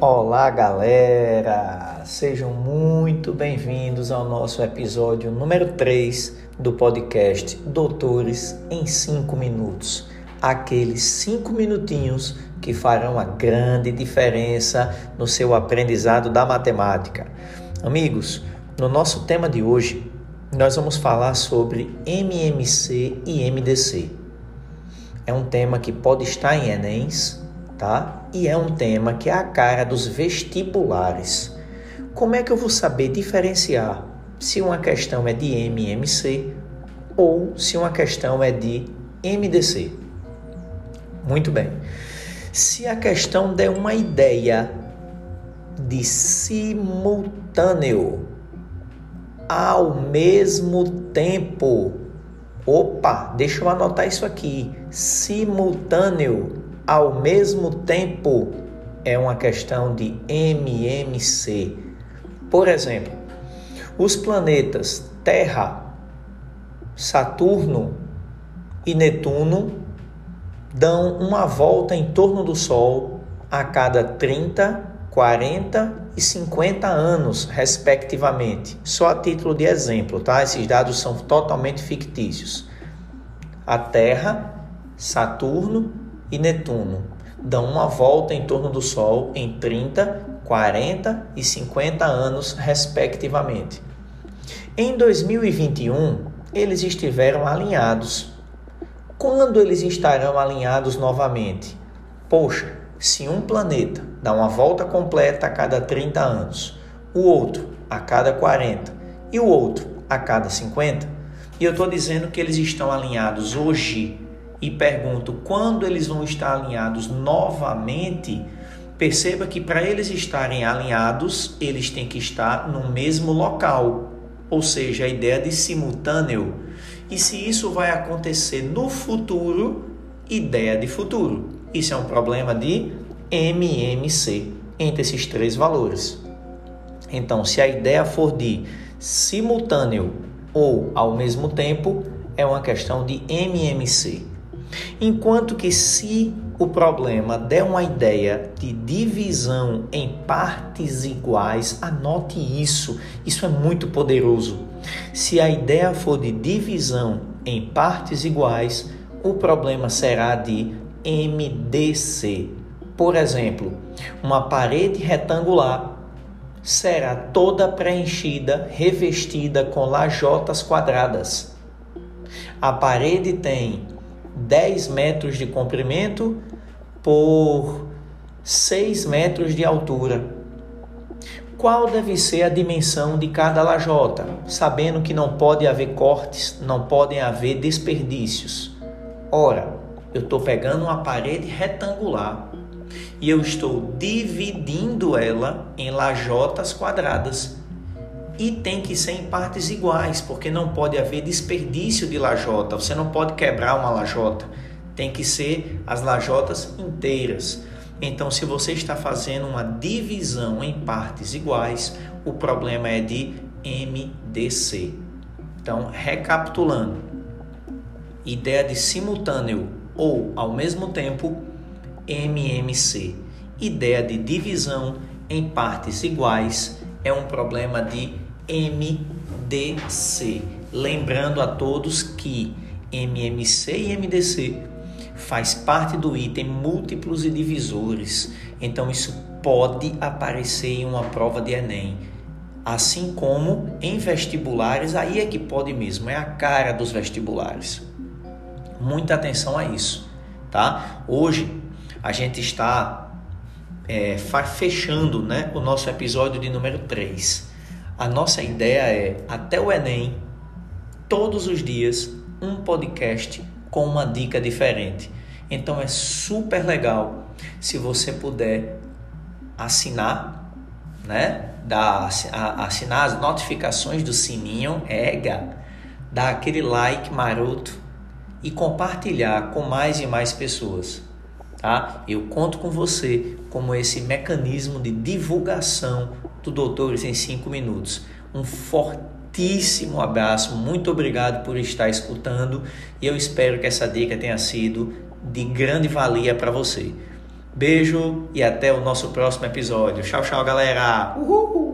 Olá, galera! Sejam muito bem-vindos ao nosso episódio número 3 do podcast Doutores em 5 Minutos. Aqueles 5 minutinhos que farão a grande diferença no seu aprendizado da matemática. Amigos, no nosso tema de hoje, nós vamos falar sobre MMC e MDC. É um tema que pode estar em Enems, tá? E é um tema que é a cara dos vestibulares. Como é que eu vou saber diferenciar se uma questão é de MMC ou se uma questão é de MDC? Muito bem. Se a questão der uma ideia de simultâneo ao mesmo tempo, opa, deixa eu anotar isso aqui. Simultâneo ao mesmo tempo é uma questão de MMC. Por exemplo, os planetas Terra, Saturno e Netuno dão uma volta em torno do Sol a cada 30, 40 e 50 anos, respectivamente. Só a título de exemplo, tá? Esses dados são totalmente fictícios. A Terra, Saturno e Netuno dão uma volta em torno do Sol em 30, 40 e 50 anos, respectivamente. Em 2021, eles estiveram alinhados. Quando eles estarão alinhados novamente? Poxa, se um planeta dá uma volta completa a cada 30 anos, o outro a cada 40 e o outro a cada 50, e eu estou dizendo que eles estão alinhados hoje e pergunto quando eles vão estar alinhados novamente, perceba que para eles estarem alinhados, eles têm que estar no mesmo local, ou seja, a ideia de simultâneo. E se isso vai acontecer no futuro, ideia de futuro. Isso é um problema de MMC entre esses três valores. Então, se a ideia for de simultâneo ou ao mesmo tempo, é uma questão de MMC. Enquanto que se o problema der uma ideia de divisão em partes iguais, anote isso. Isso é muito poderoso. Se a ideia for de divisão em partes iguais, o problema será de MDC. Por exemplo, uma parede retangular será toda preenchida, revestida com lajotas quadradas. A parede tem 10 metros de comprimento por 6 metros de altura. Qual deve ser a dimensão de cada lajota, sabendo que não pode haver cortes, não podem haver desperdícios? Ora, eu estou pegando uma parede retangular e eu estou dividindo ela em lajotas quadradas e tem que ser em partes iguais, porque não pode haver desperdício de lajota. Você não pode quebrar uma lajota. Tem que ser as lajotas inteiras. Então, se você está fazendo uma divisão em partes iguais, o problema é de MDC. Então, recapitulando: ideia de simultâneo ou ao mesmo tempo, MMC. Ideia de divisão em partes iguais é um problema de MDC. Lembrando a todos que MMC e MDC faz parte do item múltiplos e divisores. Então isso pode aparecer em uma prova de ENEM. Assim como em vestibulares, aí é que pode mesmo, é a cara dos vestibulares. Muita atenção a isso, tá? Hoje a gente está é, fechando né, o nosso episódio de número 3. A nossa ideia é, até o Enem, todos os dias, um podcast com uma dica diferente. Então é super legal se você puder assinar, né? Da, assinar as notificações do sininho, ega, dar aquele like maroto e compartilhar com mais e mais pessoas. Tá? Eu conto com você como esse mecanismo de divulgação do Doutores em 5 minutos. Um fortíssimo abraço, muito obrigado por estar escutando e eu espero que essa dica tenha sido de grande valia para você. Beijo e até o nosso próximo episódio. Tchau, tchau, galera. Uhul!